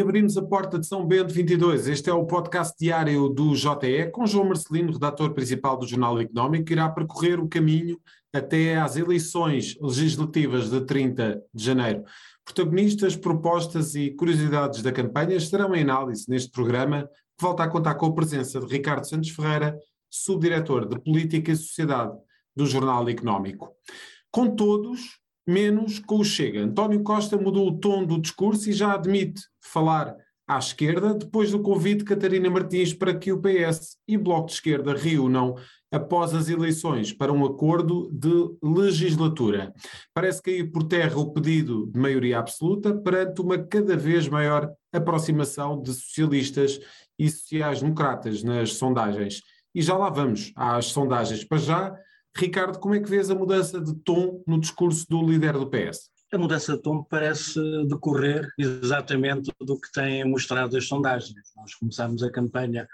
Reabrimos a porta de São Bento 22. Este é o podcast diário do JE, com João Marcelino, redator principal do Jornal Económico, que irá percorrer o caminho até às eleições legislativas de 30 de janeiro. Protagonistas, propostas e curiosidades da campanha estarão em análise neste programa, que volta a contar com a presença de Ricardo Santos Ferreira, subdiretor de Política e Sociedade do Jornal Económico. Com todos, menos com o Chega. António Costa mudou o tom do discurso e já admite falar à esquerda depois do convite de Catarina Martins para que o PS e Bloco de Esquerda reúnam após as eleições para um acordo de legislatura. Parece cair por terra o pedido de maioria absoluta perante uma cada vez maior aproximação de socialistas e sociais-democratas nas sondagens. E já lá vamos às sondagens. Para já, Ricardo, como é que vês a mudança de tom no discurso do líder do PS? A mudança de tom parece decorrer exatamente do que têm mostrado as sondagens. Nós começámos a campanha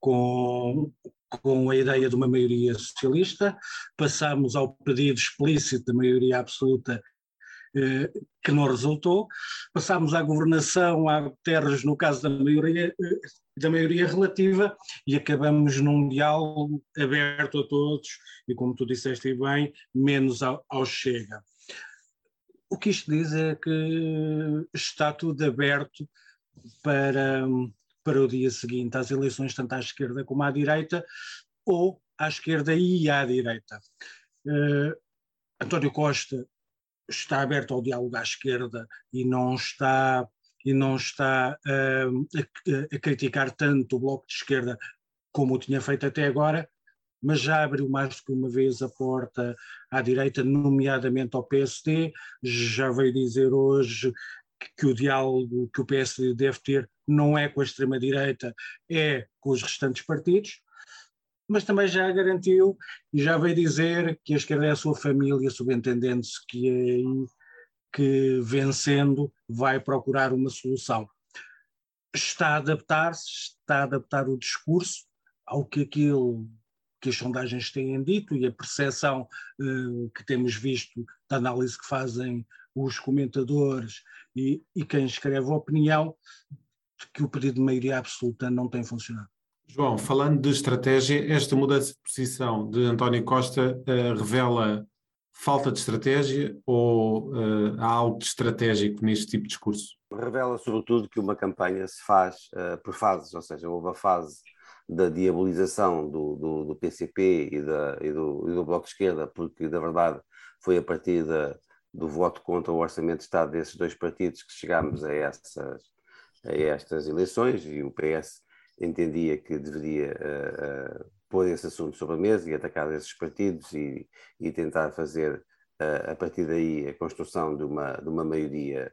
com, com a ideia de uma maioria socialista, passámos ao pedido explícito de maioria absoluta eh, que não resultou, passámos à governação, a terras no caso da maioria, eh, da maioria relativa e acabamos num diálogo aberto a todos e, como tu disseste bem, menos ao, ao Chega. O que isto diz é que está tudo aberto para, para o dia seguinte às eleições, tanto à esquerda como à direita, ou à esquerda e à direita. Uh, António Costa está aberto ao diálogo à esquerda e não está e não está uh, a, a, criticar tanto o Bloco de Esquerda como o tinha feito até agora, mas já abriu mais do que uma vez a porta à direita, nomeadamente ao PSD, já veio dizer hoje que, que o diálogo que o PSD deve ter não é com a extrema-direita, é com os restantes partidos, mas também já garantiu e já veio dizer que a esquerda é a sua família, subentendendo-se que é aí que, vencendo, vai procurar uma solução. Está a adaptar-se, está a adaptar o discurso ao que aquilo que as sondagens têm dito e a percepção uh, que temos visto da análise que fazem os comentadores e, e quem escreve a opinião de que o pedido de maioria absoluta não tem funcionado. João, falando de estratégia, esta mudança de posição de António Costa uh, revela falta de estratégia ou uh, há algo de estratégico neste tipo de discurso? Revela sobretudo que uma campanha se faz uh, por fases, ou seja, houve a fase da diabolização do, do, do PCP e, da, e, do, e, do, Bloco de Esquerda, porque, na verdade, foi a partir da, do voto contra o Orçamento de Estado desses dois partidos que chegámos a, essas, a estas eleições e o PS entendia que deveria uh, pôr esse assunto sobre a mesa e atacar esses partidos e, e tentar fazer, a partir daí, a construção de uma, de uma maioria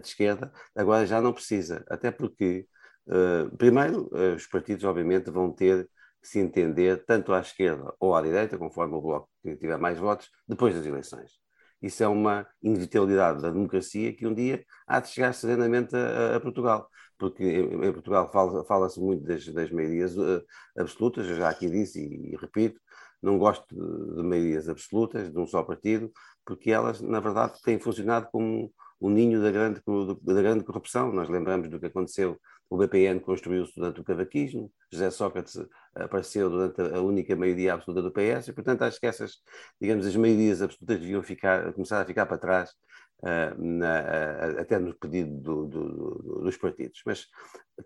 de esquerda. Agora já não precisa, até porque Uh, primeiro, uh, os partidos, obviamente, vão ter que se entender tanto à esquerda ou à direita, conforme o Bloco tiver mais votos, depois das eleições. Isso é uma inevitabilidade da democracia que um dia há de chegar serenamente a, a Portugal. Porque em, Portugal fala-se fala muito das, das maiorias uh, absolutas, eu já aqui disse e, e repito, não gosto de, de, maiorias absolutas de um só partido, porque elas, na verdade, têm funcionado como o ninho da grande, da grande corrupção. Nós lembramos do que aconteceu, o BPN construiu-se durante o cavaquismo, José Sócrates apareceu durante a única maioria absoluta do PS, e portanto acho que essas, digamos, as maiorias absolutas deviam ficar, começar a ficar para trás, uh, na, uh, até no pedido do, do, do, dos partidos. Mas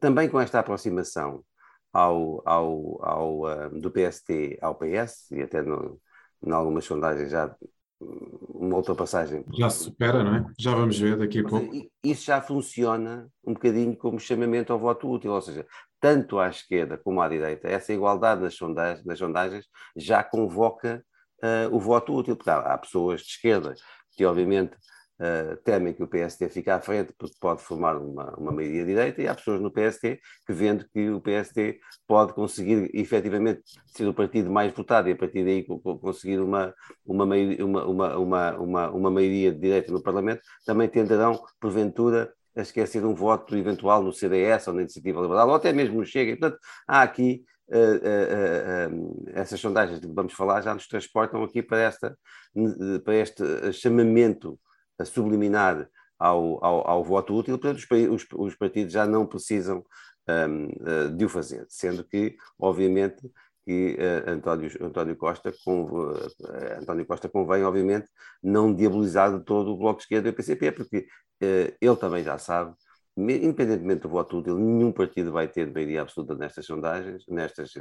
também com esta aproximação ao, ao, ao, uh, do PST ao PS, e até em algumas sondagens já uma ultrapassagem. Já se supera, não é? Já vamos ver daqui a pouco. Isso já funciona um bocadinho como chamamento ao voto útil, ou seja, tanto à esquerda como à direita, essa igualdade nas sondagens, nas sondagens já convoca uh, o voto útil, porque há, há pessoas de esquerda que obviamente uh, temem que o PST fique à frente porque pode formar uma, uma maioria direita, e há pessoas no PST que vendo que o PST pode conseguir efetivamente ser o partido mais votado e a partir daí conseguir uma, uma, uma, uma, uma, uma maioria de direita no Parlamento, também tenderão, porventura, a esquecer um voto eventual no CDS ou na Iniciativa Liberal, ou até mesmo no Chega. E, portanto, há aqui uh, uh, uh, essas sondagens de que vamos falar já nos transportam aqui para, esta, para este chamamento subliminar ao, ao, ao voto útil, portanto, os, os, partidos já não precisam um, uh, de o fazer, sendo que, obviamente, que uh, António, António, Costa uh, António Costa convém, obviamente, não diabolizar de todo o Bloco de Esquerda e o PCP, porque ele também já sabe independentemente do voto útil, nenhum partido vai ter maioria absoluta nestas sondagens, nestas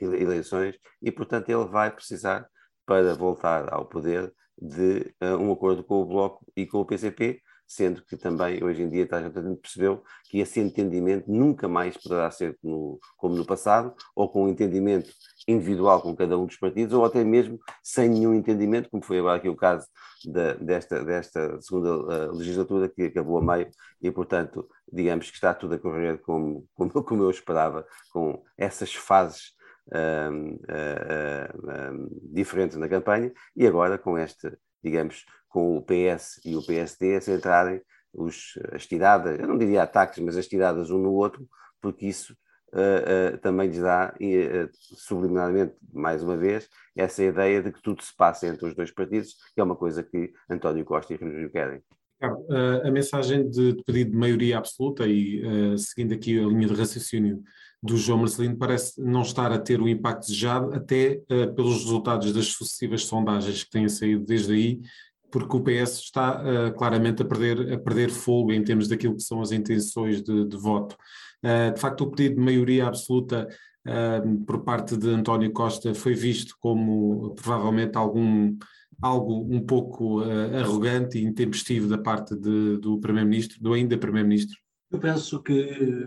eleições, e, portanto, ele vai precisar, para voltar ao poder, de uh, um acordo com o Bloco e com o PCP, sendo que também hoje em dia a gente percebeu que esse entendimento nunca mais poderá ser no, como no passado, ou com um entendimento individual com cada um dos partidos, ou até mesmo sem nenhum entendimento, como foi agora aqui o caso desta, desta segunda uh, legislatura que acabou a meio, e portanto, digamos que está tudo a correr como, como, como eu esperava, com essas fases um, diferentes na campanha, e agora com este, digamos, com o PS e o PSD a centrarem os, as tiradas, eu não diria ataques, mas as tiradas um no outro, porque isso uh, uh, também lhes dá, uh, subliminarmente, mais uma vez, essa ideia de que tudo se passa entre os dois partidos, que é uma coisa que António Costa e Rui querem. a mensagem de, pedido de maioria absoluta e seguindo aqui a linha de raciocínio do João Marcelino parece não estar a ter o impacto desejado até pelos resultados das sucessivas sondagens que têm saído desde aí porque o PS está uh, claramente a perder, a perder fogo em termos daquilo que são as intenções de, de voto. Uh, de facto, o pedido de maioria absoluta uh, por parte de António Costa foi visto como provavelmente algum algo um pouco arrogante e intempestivo da parte de, do Primeiro-Ministro, do ainda Primeiro-Ministro. Eu penso que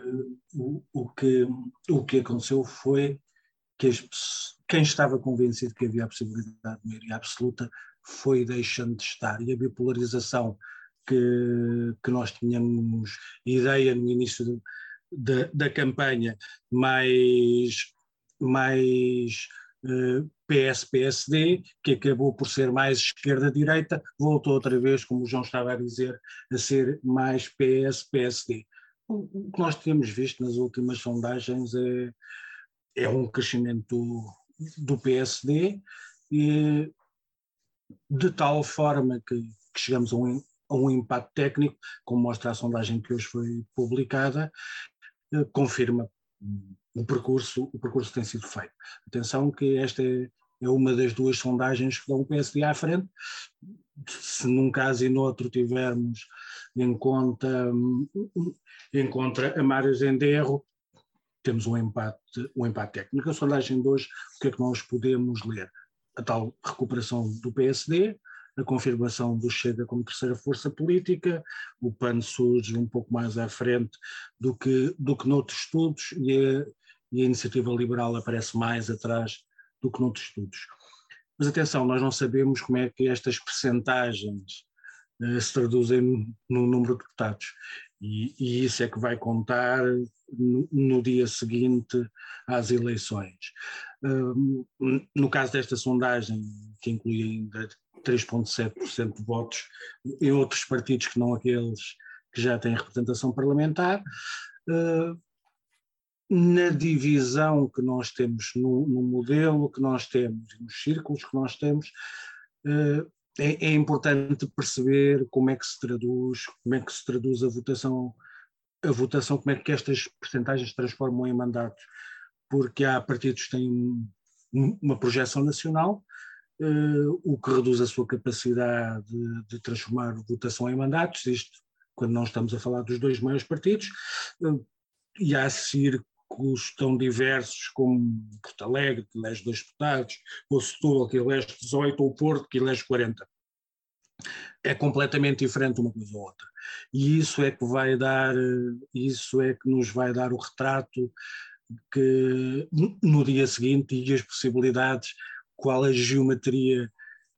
que o que aconteceu foi que as, quem estava convencido que havia a possibilidade de maioria absoluta foi deixando de estar e a bipolarização que, que nós tínhamos ideia no início de, de, da campanha mais, mais eh, PS-PSD, que acabou por ser mais esquerda-direita, voltou outra vez, como o João estava a dizer, a ser mais PS-PSD. O, que nós temos visto nas últimas sondagens é, é um crescimento do, do PSD, e, de tal forma que, que chegamos a um, a um, impacto técnico, como mostra a sondagem que hoje foi publicada, eh, confirma o percurso, o percurso tem sido feito. Atenção que esta é, é uma das duas sondagens que dão o PSD à frente. Se num caso e no outro tivermos em conta, em conta a margem de erro, temos um empate, um empate técnico. A sondagem de hoje, o que é que nós podemos ler? a tal recuperação do PSD, a confirmação do Chega como terceira força política, o PAN surge um pouco mais à frente do que, do que noutros estudos e a, e a iniciativa liberal aparece mais atrás do que noutros estudos. Mas atenção, nós não sabemos como é que estas percentagens se traduzem no número de deputados. E, e, isso é que vai contar no, no dia seguinte às eleições. No caso desta sondagem, que inclui ainda 3,7% de votos em outros partidos que não aqueles que já têm representação parlamentar, na divisão que nós temos, no, no, modelo que nós temos, nos círculos que nós temos, é, é, importante perceber como é que se traduz, como é que se traduz a votação, a votação, como é que estas percentagens se transformam em mandatos, porque há partidos que têm uma projeção nacional, uh, o que reduz a sua capacidade de, de, transformar votação em mandatos, isto quando não estamos a falar dos dois maiores partidos, uh, e há círculos tão diversos como Porto Alegre, que elege dois deputados, ou Setúbal, que elege 18, ou Porto, que elege 40 é completamente diferente uma coisa ou outra. E isso é que vai dar, isso é que nos vai dar o retrato que no dia seguinte e as possibilidades, qual a geometria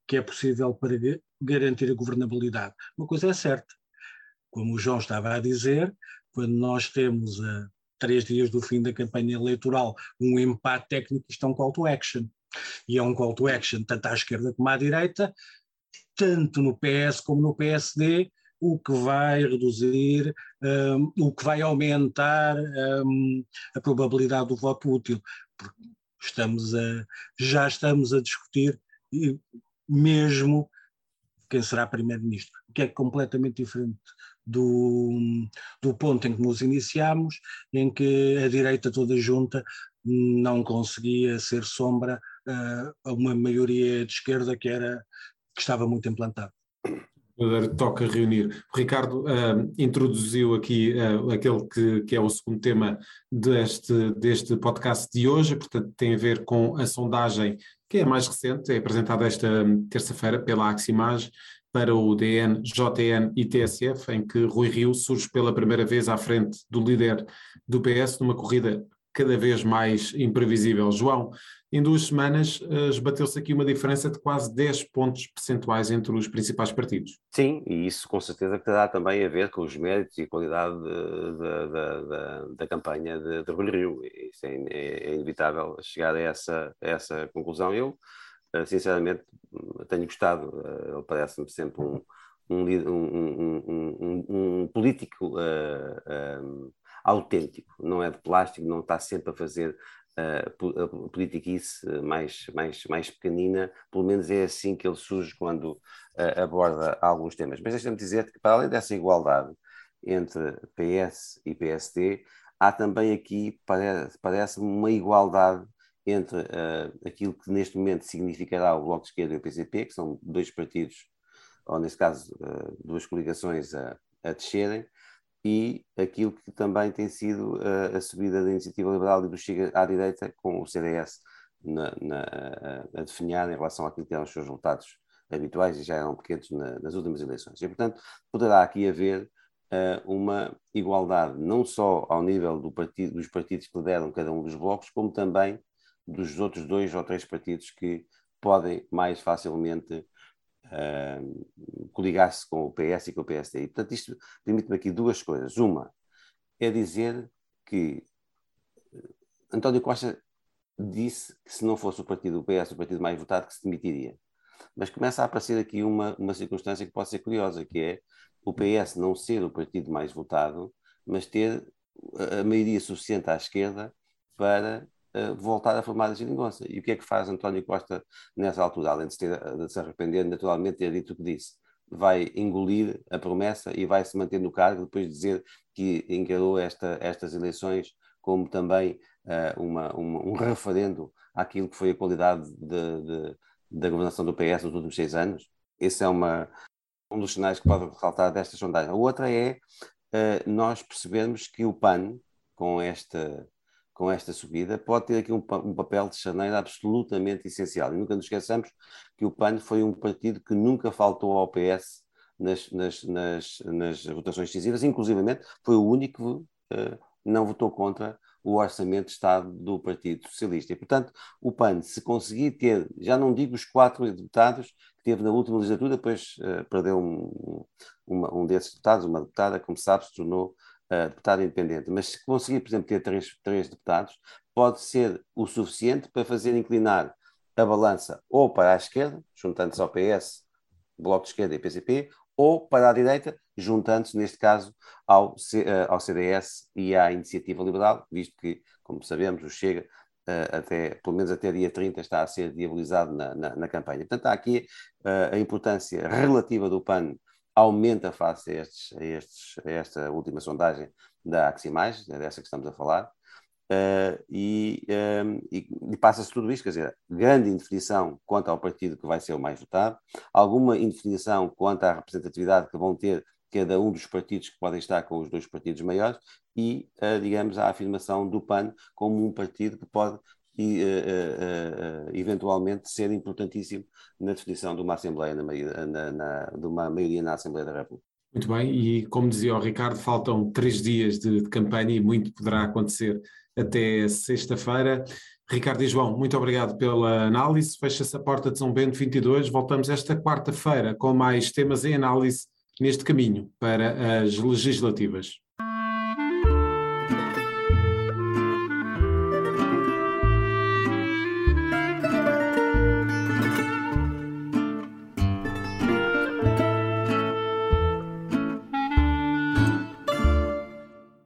que é possível para garantir a governabilidade. Uma coisa é certa, como o João estava a dizer, quando nós temos a três dias do fim da campanha eleitoral um empate técnico, isto é um call to action. E é um call to action tanto à esquerda como à direita, tanto no PS como no PSD, o que vai reduzir, um, o que vai aumentar um, a probabilidade do voto útil. Porque estamos a, já estamos a discutir mesmo quem será primeiro-ministro, o que é completamente diferente do, do ponto em que nos iniciámos, em que a direita toda junta não conseguia ser sombra uh, a uma maioria de esquerda que era que estava muito implantada. Toca reunir. O Ricardo uh, introduziu aqui uh, aquele que, que, é o segundo tema deste, deste podcast de hoje, portanto, tem a ver com a sondagem que é mais recente, é apresentada esta terça-feira pela Aximage para o DN, JN e TSF, em que Rui Rio surge pela primeira vez à frente do líder do PS numa corrida cada vez mais imprevisível. João, em duas semanas uh, esbateu-se aqui uma diferença de quase 10 pontos percentuais entre os principais partidos. Sim, e isso com certeza terá também a ver com os méritos e a qualidade da, da campanha de, de Rui Rio. Isso é, é, inevitável chegar a essa, a essa conclusão. Eu, sinceramente, tenho gostado, uh, ele parece-me sempre um, um, um, um, político uh, autêntico, não é de plástico, não está sempre a fazer uh, politiquice mais, mais, mais pequenina, pelo menos é assim que ele surge quando uh, aborda alguns temas. Mas deixa-me dizer que, para além dessa igualdade entre PS e PSD, há também aqui, parece-me, uma igualdade entre uh, aquilo que neste momento significará o Bloco de Esquerda e o PCP, que são dois partidos, ou nesse caso, uh, duas coligações a, a descerem, e aquilo que também tem sido uh, a subida da iniciativa liberal e do Chega à direita, com o CDS na, na, a, a definhar em relação àquilo que eram os seus resultados habituais e já eram pequenos na, nas últimas eleições. E, portanto, poderá aqui haver uma igualdade, não só ao nível do partido, dos partidos que lideram cada um dos blocos, como também dos outros dois ou três partidos que podem mais facilmente uh, coligar-se com o PS e com o PSD. portanto, isto permite-me aqui duas coisas. Uma é dizer que eh, António Costa disse que se não fosse o partido do PS o partido mais votado, que se demitiria. Mas começa a aparecer aqui uma, uma circunstância que pode ser curiosa, que é o PS não ser o partido mais votado, mas ter a maioria suficiente à esquerda para voltar a formar a geringonça. E o que é que faz António Costa nessa altura, além de, ter, de se arrepender, naturalmente, ter dito o que disse? Vai engolir a promessa e vai se manter no cargo depois de dizer que encarou esta, estas eleições como também uh, uma, uma, um referendo àquilo que foi a qualidade de, de, da governação do PS nos últimos seis anos. Esse é uma, um dos sinais que pode ressaltar desta sondagem. A outra é uh, nós percebermos que o PAN, com esta com esta subida, pode ter aqui um, um, papel de chaneira absolutamente essencial. E nunca nos esqueçamos que o PAN foi um partido que nunca faltou ao PS nas, nas, nas, nas votações decisivas, inclusivamente foi o único que uh, não votou contra o orçamento de Estado do Partido Socialista. E, portanto, o PAN, se conseguir ter, já não digo os quatro deputados que teve na última legislatura, depois uh, perdeu um, uma, um desses deputados, uma deputada, como sabe, se tornou uh, deputado independente, mas se conseguir, por exemplo, ter três, três deputados, pode ser o suficiente para fazer inclinar a balança ou para a esquerda, juntando-se ao PS, Bloco de Esquerda e PCP, ou para a direita, juntando-se, neste caso, ao, C, uh, ao CDS e à Iniciativa Liberal, visto que, como sabemos, o Chega, uh, até, pelo menos até dia 30, está a ser diabolizado na, na, na campanha. Portanto, há aqui uh, a importância relativa do PAN aumenta face a, estes, a, estes, a esta última sondagem da Aximage, é dessa que estamos a falar, uh, e, um, ehm, e, e passa-se tudo isto, quer dizer, grande indefinição quanto ao partido que vai ser o mais votado, alguma indefinição quanto à representatividade que vão ter cada um dos partidos que podem estar com os dois partidos maiores e, uh, digamos, a afirmação do PAN como um partido que pode e uh, uh, eventualmente ser importantíssimo na definição de uma Assembleia, na, na, na, de uma maioria na Assembleia da República. Muito bem, e como dizia o Ricardo, faltam três dias de, de campanha e muito poderá acontecer até sexta-feira. Ricardo e João, muito obrigado pela análise. Fecha-se a porta de São Bento 22. Voltamos esta quarta-feira com mais temas em análise neste caminho para as legislativas.